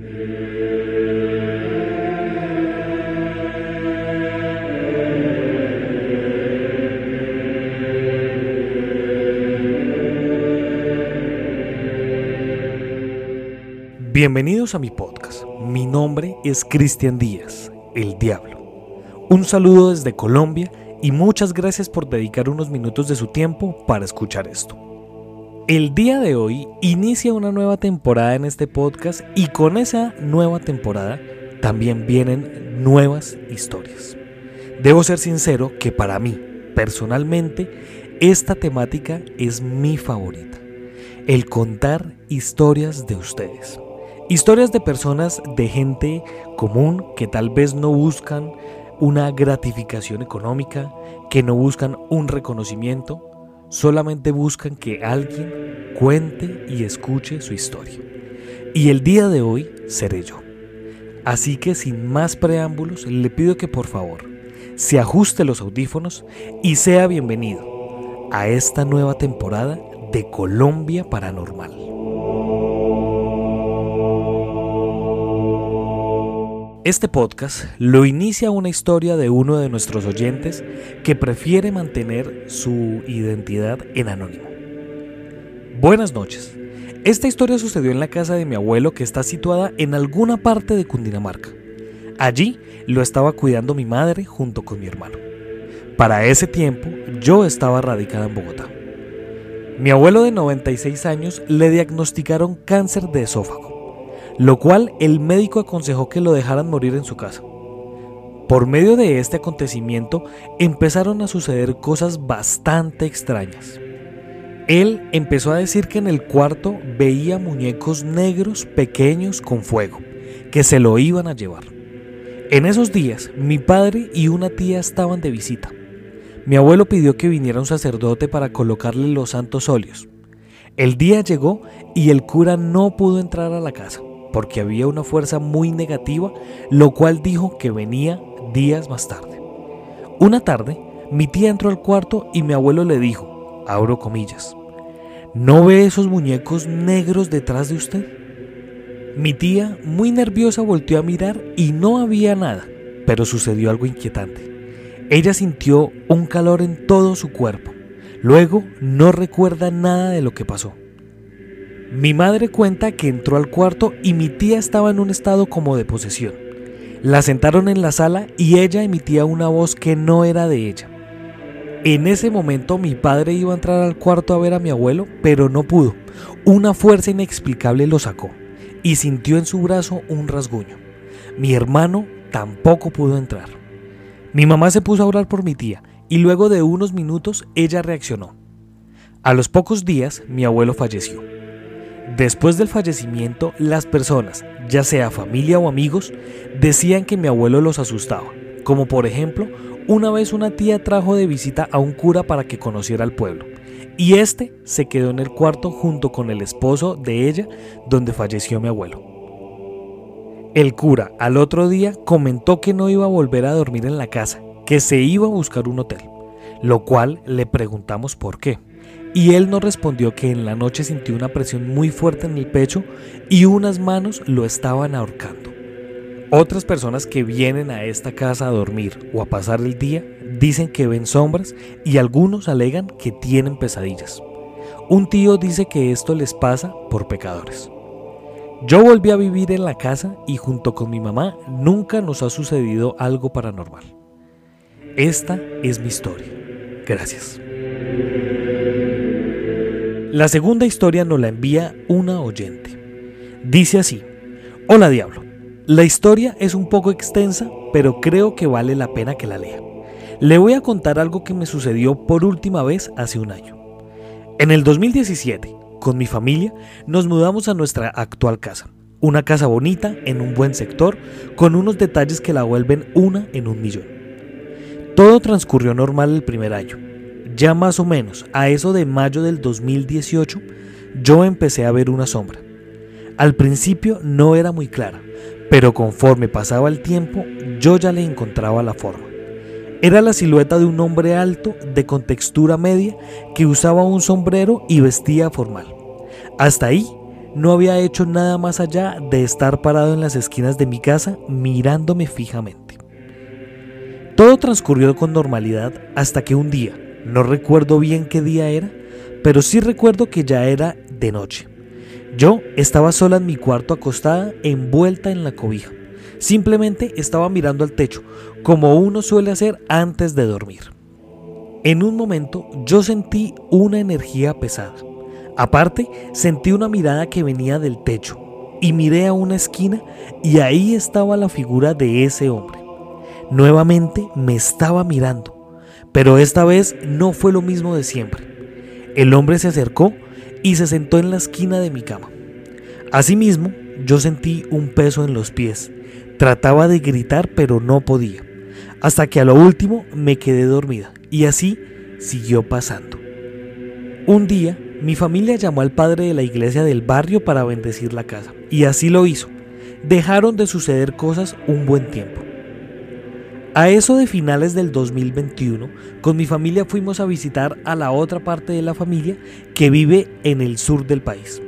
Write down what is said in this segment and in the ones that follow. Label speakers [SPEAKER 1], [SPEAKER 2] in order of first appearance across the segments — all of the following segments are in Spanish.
[SPEAKER 1] Bienvenidos a mi podcast. Mi nombre es Cristian Díaz, el Diablo. Un saludo desde Colombia y muchas gracias por dedicar unos minutos de su tiempo para escuchar esto. El día de hoy inicia una nueva temporada en este podcast y con esa nueva temporada también vienen nuevas historias. Debo ser sincero que para mí, personalmente, esta temática es mi favorita. El contar historias de ustedes. Historias de personas, de gente común que tal vez no buscan una gratificación económica, que no buscan un reconocimiento, solamente buscan que alguien cuente y escuche su historia. Y el día de hoy seré yo. Así que sin más preámbulos, le pido que por favor se ajuste los audífonos y sea bienvenido a esta nueva temporada de Colombia Paranormal. Este podcast lo inicia una historia de uno de nuestros oyentes que prefiere mantener su identidad en anónimo. Buenas noches. Esta historia sucedió en la casa de mi abuelo que está situada en alguna parte de Cundinamarca. Allí lo estaba cuidando mi madre junto con mi hermano. Para ese tiempo yo estaba radicada en Bogotá. Mi abuelo de 96 años le diagnosticaron cáncer de esófago lo cual el médico aconsejó que lo dejaran morir en su casa. Por medio de este acontecimiento empezaron a suceder cosas bastante extrañas. Él empezó a decir que en el cuarto veía muñecos negros pequeños con fuego, que se lo iban a llevar. En esos días, mi padre y una tía estaban de visita. Mi abuelo pidió que viniera un sacerdote para colocarle los santos óleos. El día llegó y el cura no pudo entrar a la casa porque había una fuerza muy negativa, lo cual dijo que venía días más tarde. Una tarde, mi tía entró al cuarto y mi abuelo le dijo, abro comillas, ¿no ve esos muñecos negros detrás de usted? Mi tía, muy nerviosa, volteó a mirar y no había nada, pero sucedió algo inquietante. Ella sintió un calor en todo su cuerpo. Luego no recuerda nada de lo que pasó. Mi madre cuenta que entró al cuarto y mi tía estaba en un estado como de posesión. La sentaron en la sala y ella emitía una voz que no era de ella. En ese momento mi padre iba a entrar al cuarto a ver a mi abuelo, pero no pudo. Una fuerza inexplicable lo sacó y sintió en su brazo un rasguño. Mi hermano tampoco pudo entrar. Mi mamá se puso a orar por mi tía y luego de unos minutos ella reaccionó. A los pocos días mi abuelo falleció. Después del fallecimiento, las personas, ya sea familia o amigos, decían que mi abuelo los asustaba, como por ejemplo, una vez una tía trajo de visita a un cura para que conociera al pueblo, y este se quedó en el cuarto junto con el esposo de ella donde falleció mi abuelo. El cura al otro día comentó que no iba a volver a dormir en la casa, que se iba a buscar un hotel, lo cual le preguntamos por qué y él nos respondió que en la noche sintió una presión muy fuerte en el pecho y unas manos lo estaban ahorcando. Otras personas que vienen a esta casa a dormir o a pasar el día dicen que ven sombras y algunos alegan que tienen pesadillas. Un tío dice que esto les pasa por pecadores. Yo volví a vivir en la casa y junto con mi mamá nunca nos ha sucedido algo paranormal. Esta es mi historia. Gracias. La segunda historia nos la envía una oyente. Dice así, Hola Diablo, la historia es un poco extensa, pero creo que vale la pena que la lea. Le voy a contar algo que me sucedió por última vez hace un año. En el 2017, con mi familia, nos mudamos a nuestra actual casa. Una casa bonita, en un buen sector, con unos detalles que la vuelven una en un millón. Todo transcurrió normal el primer año ya más o menos a eso de mayo del 2018, yo empecé a ver una sombra. Al principio no era muy clara, pero conforme pasaba el tiempo, yo ya le encontraba la forma. Era la silueta de un hombre alto, de contextura media, que usaba un sombrero y vestía formal. Hasta ahí no había hecho nada más allá de estar parado en las esquinas de mi casa mirándome fijamente. Todo transcurrió con normalidad hasta que un día, no recuerdo bien qué día era, pero sí recuerdo que ya era de noche. Yo estaba sola en mi cuarto acostada, envuelta en la cobija. Simplemente estaba mirando al techo, como uno suele hacer antes de dormir. En un momento yo sentí una energía pesada. Aparte, sentí una mirada que venía del techo y miré a una esquina y ahí estaba la figura de ese hombre. Nuevamente me estaba mirando, pero esta vez no fue lo mismo de siempre. El hombre se acercó y se sentó en la esquina de mi cama. Asimismo, yo sentí un peso en los pies. Trataba de gritar, pero no podía. Hasta que a lo último me quedé dormida y así siguió pasando. Un día mi familia llamó al padre de la iglesia del barrio para bendecir la casa, y así lo hizo. Dejaron de suceder cosas un buen tiempo. A eso de finales del 2021, con mi familia fuimos a visitar a la otra parte de la familia que vive en el sur del país.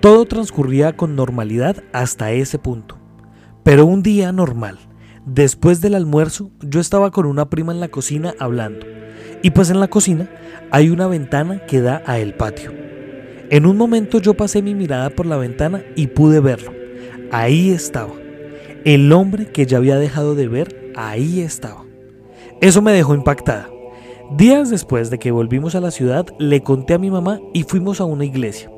[SPEAKER 1] Todo transcurría con normalidad hasta ese punto. Pero un día normal, después del almuerzo, yo estaba con una prima en la cocina hablando. Y pues en la cocina hay una ventana que da a el patio. En un momento yo pasé mi mirada por la ventana y pude verlo. Ahí estaba. El hombre que ya había dejado de ver, ahí estaba. Eso me dejó impactada. Días después de que volvimos a la ciudad, le conté a mi mamá y fuimos a una iglesia.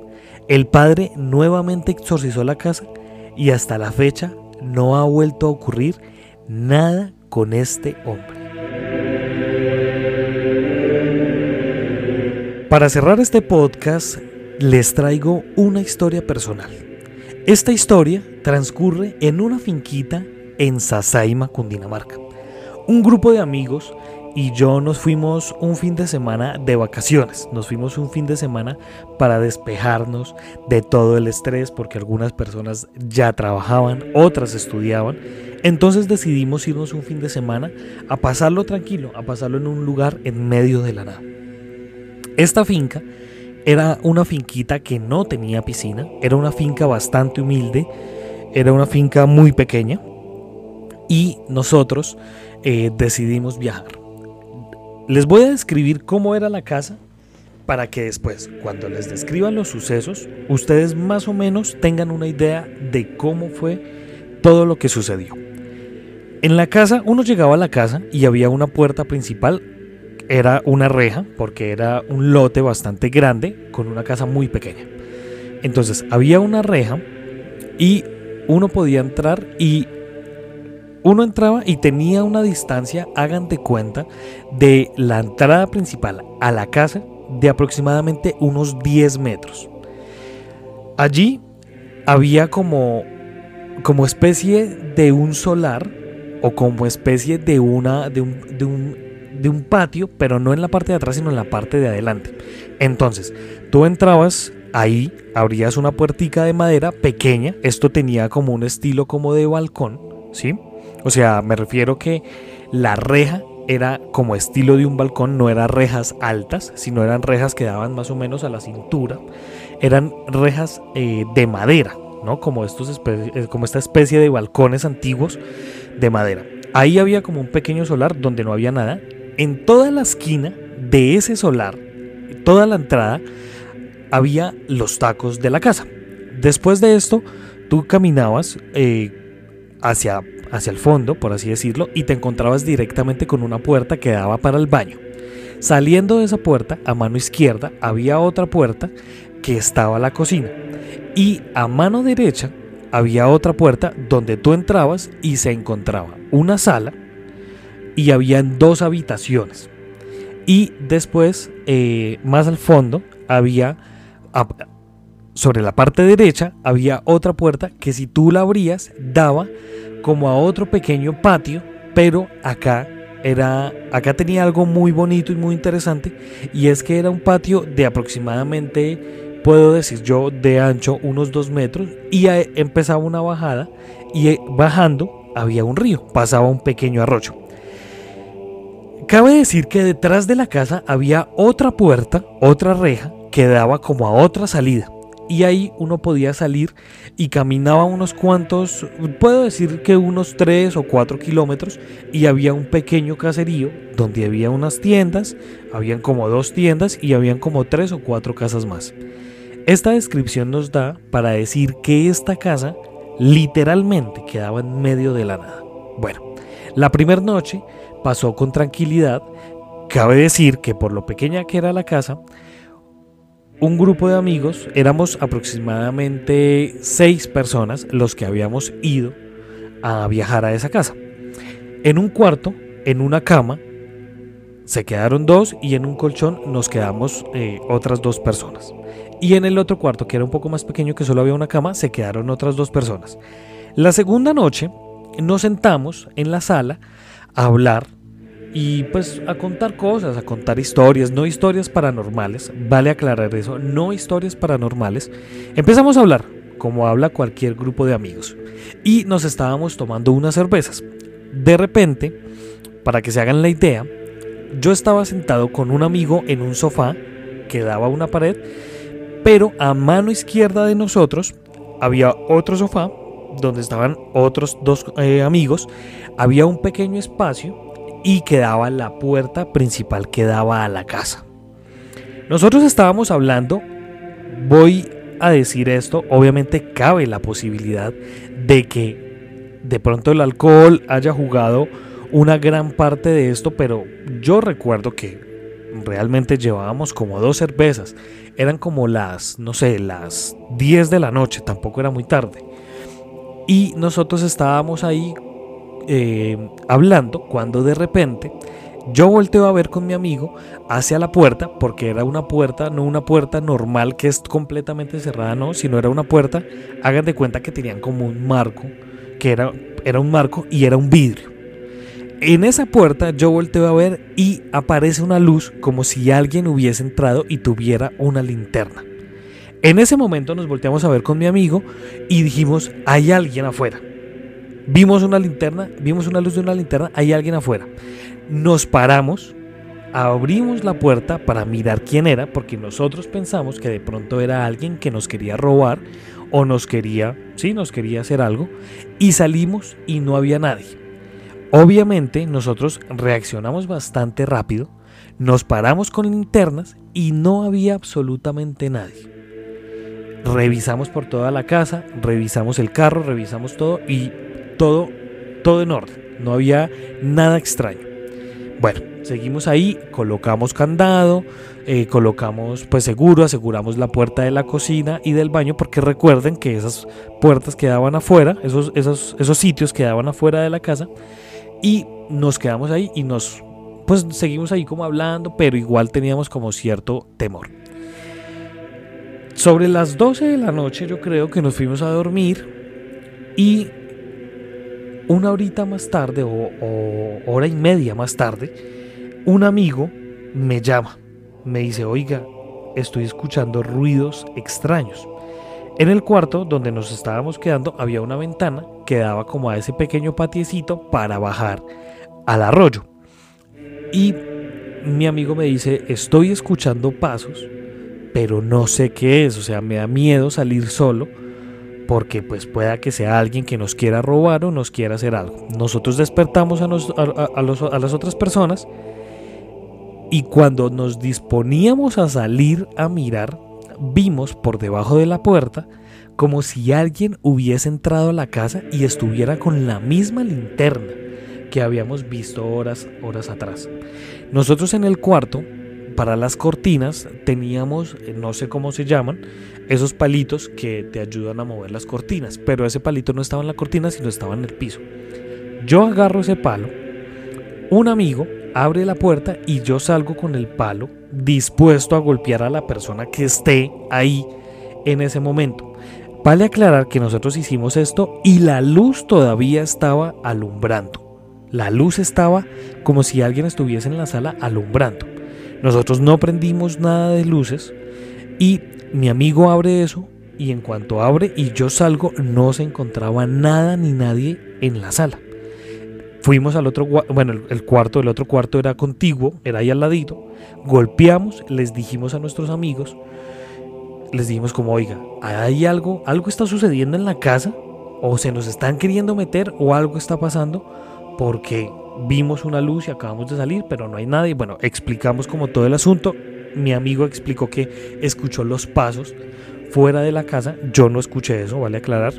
[SPEAKER 1] El padre nuevamente exorcizó la casa y hasta la fecha no ha vuelto a ocurrir nada con este hombre. Para cerrar este podcast, les traigo una historia personal. Esta historia transcurre en una finquita en Sasaima, Cundinamarca. Un grupo de amigos y yo nos fuimos un fin de semana de vacaciones. Nos fuimos un fin de semana para despejarnos de todo el estrés porque algunas personas ya trabajaban, otras estudiaban. Entonces decidimos irnos un fin de semana a pasarlo tranquilo, a pasarlo en un lugar en medio de la nada. Esta finca era una finquita que no tenía piscina, era una finca bastante humilde, era una finca muy pequeña y nosotros eh, decidimos viajar. Les voy a describir cómo era la casa para que después, cuando les describan los sucesos, ustedes más o menos tengan una idea de cómo fue todo lo que sucedió. En la casa, uno llegaba a la casa y había una puerta principal era una reja, porque era un lote bastante grande con una casa muy pequeña. Entonces había una reja y uno podía entrar y uno entraba y tenía una distancia, hagan cuenta, de la entrada principal a la casa de aproximadamente unos 10 metros. Allí había como, como especie de un solar o como especie de, una, de, un, de un de un patio, pero no en la parte de atrás, sino en la parte de adelante. Entonces, tú entrabas ahí, abrías una puertica de madera pequeña, esto tenía como un estilo como de balcón, ¿sí? O sea, me refiero que la reja era como estilo de un balcón, no eran rejas altas, sino eran rejas que daban más o menos a la cintura. Eran rejas eh, de madera, ¿no? Como, estos eh, como esta especie de balcones antiguos de madera. Ahí había como un pequeño solar donde no había nada en toda la esquina de ese solar, toda la entrada, había los tacos de la casa. Después de esto, tú caminabas eh, hacia, hacia el fondo, por así decirlo, y te encontrabas directamente con una puerta que daba para el baño. Saliendo de esa puerta, a mano izquierda, había otra puerta que estaba la cocina. Y a mano derecha había otra puerta donde tú entrabas y se encontraba una sala y habían dos habitaciones. Y después, eh, más al fondo, había, sobre la parte derecha, había otra puerta que si tú la abrías, daba como a otro pequeño patio, pero acá era, acá tenía algo muy bonito y muy interesante, y es que era un patio de aproximadamente, puedo decir yo, de ancho unos dos metros, y empezaba una bajada, y eh, bajando había un río, pasaba un pequeño arroyo. Cabe decir que detrás de la casa había otra puerta, otra reja, que daba como a otra salida. Y ahí uno podía salir y caminaba unos cuantos, puedo decir que unos 3 o 4 kilómetros y había un pequeño caserío donde había unas tiendas, habían como dos tiendas y habían como 3 o 4 casas más. Esta descripción nos da para decir que esta casa literalmente quedaba en medio de la nada. Bueno, la primera noche pasó con tranquilidad, cabe decir que por lo pequeña que era la casa, un grupo de amigos, éramos aproximadamente seis personas los que habíamos ido a viajar a esa casa. En un cuarto, en una cama, se quedaron dos y en un colchón nos quedamos eh, otras dos personas. Y en el otro cuarto, que era un poco más pequeño, que solo había una cama, se quedaron otras dos personas. La segunda noche nos sentamos en la sala a hablar y pues a contar cosas, a contar historias, no historias paranormales, vale aclarar eso, no historias paranormales. Empezamos a hablar, como habla cualquier grupo de amigos, y nos estábamos tomando unas cervezas. De repente, para que se hagan la idea, yo estaba sentado con un amigo en un sofá que daba una pared, pero a mano izquierda de nosotros había otro sofá donde estaban otros dos eh, amigos, había un pequeño espacio y quedaba la puerta principal que daba a la casa. Nosotros estábamos hablando, voy a decir esto, obviamente cabe la posibilidad de que de pronto el alcohol haya jugado una gran parte de esto, pero yo recuerdo que realmente llevábamos como dos cervezas, eran como las, no sé, las 10 de la noche, tampoco era muy tarde. Y nosotros estábamos ahí eh, hablando cuando de repente yo volteo a ver con mi amigo hacia la puerta, porque era una puerta, no una puerta normal que es completamente cerrada, no, sino era una puerta, hagan de cuenta que tenían como un marco, que era, era un marco y era un vidrio. En esa puerta yo volteo a ver y aparece una luz como si alguien hubiese entrado y tuviera una linterna. En ese momento nos volteamos a ver con mi amigo y dijimos, hay alguien afuera. Vimos una linterna, vimos una luz de una linterna, hay alguien afuera. Nos paramos, abrimos la puerta para mirar quién era, porque nosotros pensamos que de pronto era alguien que nos quería robar o nos quería, sí, nos quería hacer algo, y salimos y no había nadie. Obviamente nosotros reaccionamos bastante rápido, nos paramos con linternas y no había absolutamente nadie. Revisamos por toda la casa, revisamos el carro, revisamos todo y todo, todo en orden, no había nada extraño. Bueno, seguimos ahí, colocamos candado, eh, colocamos pues seguro, aseguramos la puerta de la cocina y del baño, porque recuerden que esas puertas quedaban afuera, esos, esos, esos sitios quedaban afuera de la casa, y nos quedamos ahí y nos pues seguimos ahí como hablando, pero igual teníamos como cierto temor. Sobre las 12 de la noche yo creo que nos fuimos a dormir y una horita más tarde o, hora y media más tarde, un amigo me llama, me dice, oiga, estoy escuchando ruidos extraños. En el cuarto donde nos estábamos quedando había una ventana que daba como a ese pequeño patiecito para bajar al arroyo. Y mi amigo me dice, estoy escuchando pasos, pero no sé qué es, o sea, me da miedo salir solo porque pues pueda que sea alguien que nos quiera robar o nos quiera hacer algo. Nosotros despertamos a, a, las otras personas y cuando nos disponíamos a salir a mirar, vimos por debajo de la puerta como si alguien hubiese entrado a la casa y estuviera con la misma linterna que habíamos visto horas, horas atrás. Nosotros en el cuarto para las cortinas teníamos, eh, no sé cómo se llaman, esos palitos que te ayudan a mover las cortinas, pero ese palito no estaba en la cortina, sino estaba en el piso. Yo agarro ese palo, un amigo abre la puerta y yo salgo con el palo dispuesto a golpear a la persona que esté ahí en ese momento. Vale aclarar que nosotros hicimos esto y la luz todavía estaba alumbrando. La luz estaba como si alguien estuviese en la sala alumbrando. Nosotros no prendimos nada de luces y mi amigo abre eso y en cuanto abre y yo salgo no se encontraba nada ni nadie en la sala. Fuimos al otro, bueno, el cuarto, el otro cuarto era contiguo, era ahí al ladito. Golpeamos, les dijimos a nuestros amigos, les dijimos como, oiga, ¿hay algo, algo está sucediendo en la casa? ¿O se nos están queriendo meter o algo está pasando? Porque vimos una luz y acabamos de salir, pero no hay nadie. Bueno, explicamos como todo el asunto. Mi amigo explicó que escuchó los pasos fuera de la casa. Yo no escuché eso, vale aclarar.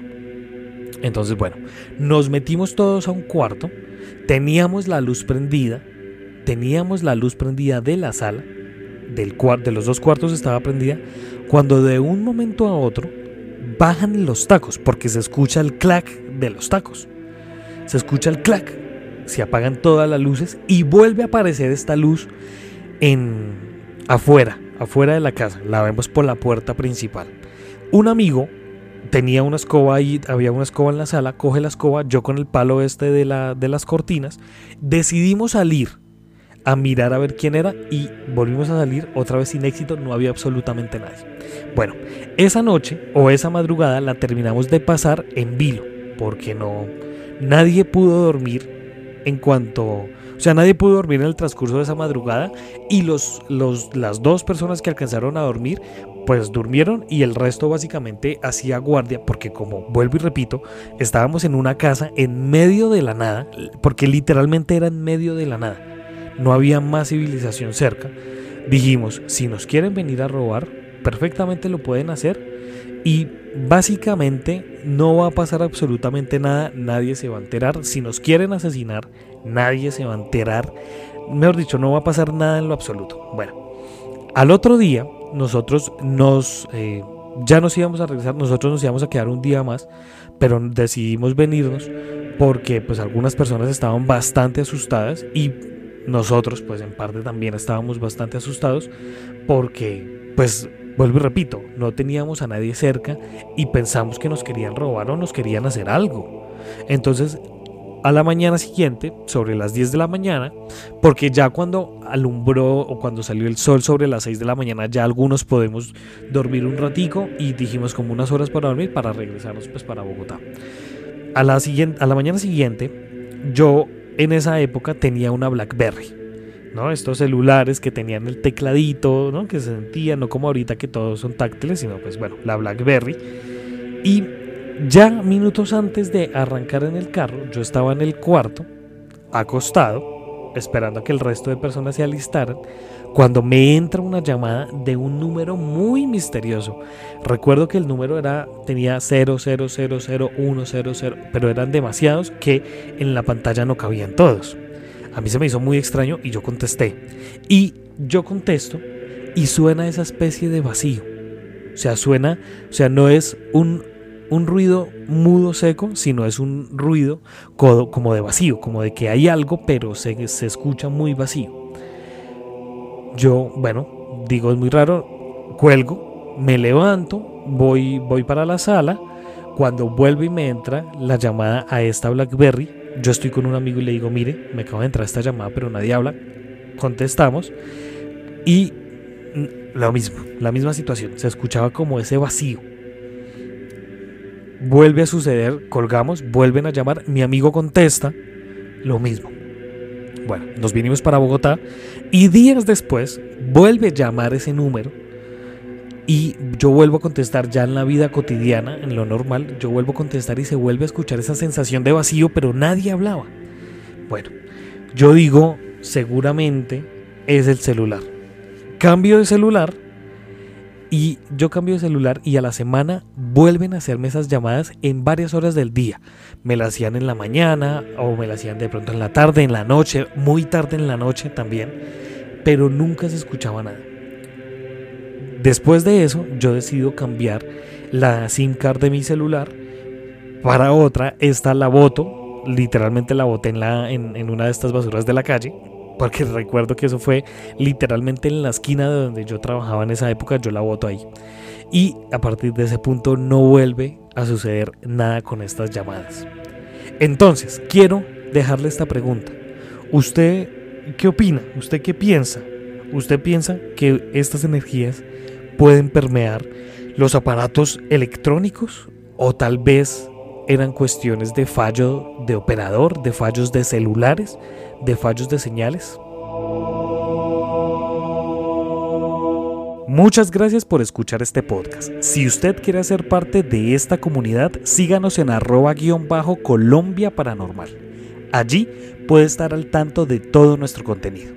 [SPEAKER 1] Entonces, bueno, nos metimos todos a un cuarto. Teníamos la luz prendida. Teníamos la luz prendida de la sala. Del de los dos cuartos estaba prendida. Cuando de un momento a otro bajan los tacos, porque se escucha el clac de los tacos. Se escucha el clac. Se apagan todas las luces y vuelve a aparecer esta luz en afuera, afuera de la casa. La vemos por la puerta principal. Un amigo tenía una escoba ahí, había una escoba en la sala, coge la escoba, yo con el palo este de, la, de las cortinas, decidimos salir a mirar a ver quién era y volvimos a salir otra vez sin éxito, no había absolutamente nadie. Bueno, esa noche o esa madrugada la terminamos de pasar en vilo, porque no nadie pudo dormir en cuanto, o sea, nadie pudo dormir en el transcurso de esa madrugada y los, los las dos personas que alcanzaron a dormir pues durmieron y el resto básicamente hacía guardia porque como vuelvo y repito, estábamos en una casa en medio de la nada, porque literalmente era en medio de la nada, no había más civilización cerca. Dijimos, si nos quieren venir a robar, perfectamente lo pueden hacer y básicamente no va a pasar absolutamente nada, nadie se va a enterar, si nos quieren asesinar, nadie se va a enterar, mejor dicho, no va a pasar nada en lo absoluto. Bueno, al otro día nosotros nos eh, ya nos íbamos a regresar, nosotros nos íbamos a quedar un día más, pero decidimos venirnos porque pues algunas personas estaban bastante asustadas y nosotros pues en parte también estábamos bastante asustados porque pues vuelvo y repito, no teníamos a nadie cerca y pensamos que nos querían robar o nos querían hacer algo. Entonces a la mañana siguiente, sobre las 10 de la mañana, porque ya cuando alumbró o cuando salió el sol sobre las 6 de la mañana, ya algunos podemos dormir un ratico y dijimos como unas horas para dormir para regresarnos pues para Bogotá. A la, siguiente, a la mañana siguiente, yo en esa época tenía una BlackBerry. ¿No? Estos celulares que tenían el tecladito, ¿no? Que se sentían, no como ahorita que todos son táctiles, sino pues bueno, la BlackBerry. Y ya minutos antes de arrancar en el carro, yo estaba en el cuarto, acostado, esperando a que el resto de personas se alistaran, cuando me entra una llamada de un número muy misterioso. Recuerdo que el número era tenía 0000100, pero eran demasiados que en la pantalla no cabían todos. A mí se me hizo muy extraño y yo contesté. Y yo contesto y suena esa especie de vacío. O sea, suena, o sea, no es un un ruido mudo seco, sino es un ruido como de vacío, como de que hay algo, pero se, se escucha muy vacío. Yo, bueno, digo, es muy raro, cuelgo, me levanto, voy, voy para la sala, cuando vuelve y me entra la llamada a esta BlackBerry, yo estoy con un amigo y le digo, mire, me acaba de entrar esta llamada, pero nadie habla, contestamos y lo mismo, la misma situación, se escuchaba como ese vacío. Vuelve a suceder, colgamos, vuelven a llamar, mi amigo contesta, lo mismo. Bueno, nos vinimos para Bogotá y días después vuelve a llamar ese número y yo vuelvo a contestar ya en la vida cotidiana, en lo normal, yo vuelvo a contestar y se vuelve a escuchar esa sensación de vacío, pero nadie hablaba. Bueno, yo digo, seguramente es el celular. Cambio de celular y yo cambio de celular y a la semana vuelven a hacerme esas llamadas en varias horas del día. Me las hacían en la mañana o me las hacían de pronto en la tarde, en la noche, muy tarde en la noche también, pero nunca se escuchaba nada. Después de eso, yo decido cambiar la SIM card de mi celular para otra. Esta la boto, literalmente la boté en, la, en, en una de estas basuras de la calle porque recuerdo que eso fue literalmente en la esquina de donde yo trabajaba en esa época, yo la voto ahí. Y a partir de ese punto no vuelve a suceder nada con estas llamadas. Entonces, quiero dejarle esta pregunta. ¿Usted qué opina? ¿Usted qué piensa? ¿Usted piensa que estas energías pueden permear los aparatos electrónicos o tal vez eran cuestiones de fallo de operador, de fallos de celulares, de fallos de señales. Muchas gracias por escuchar este podcast. Si usted quiere hacer parte de esta comunidad, síganos en arroba guion bajo Colombia Paranormal. Allí puede estar al tanto de todo nuestro contenido.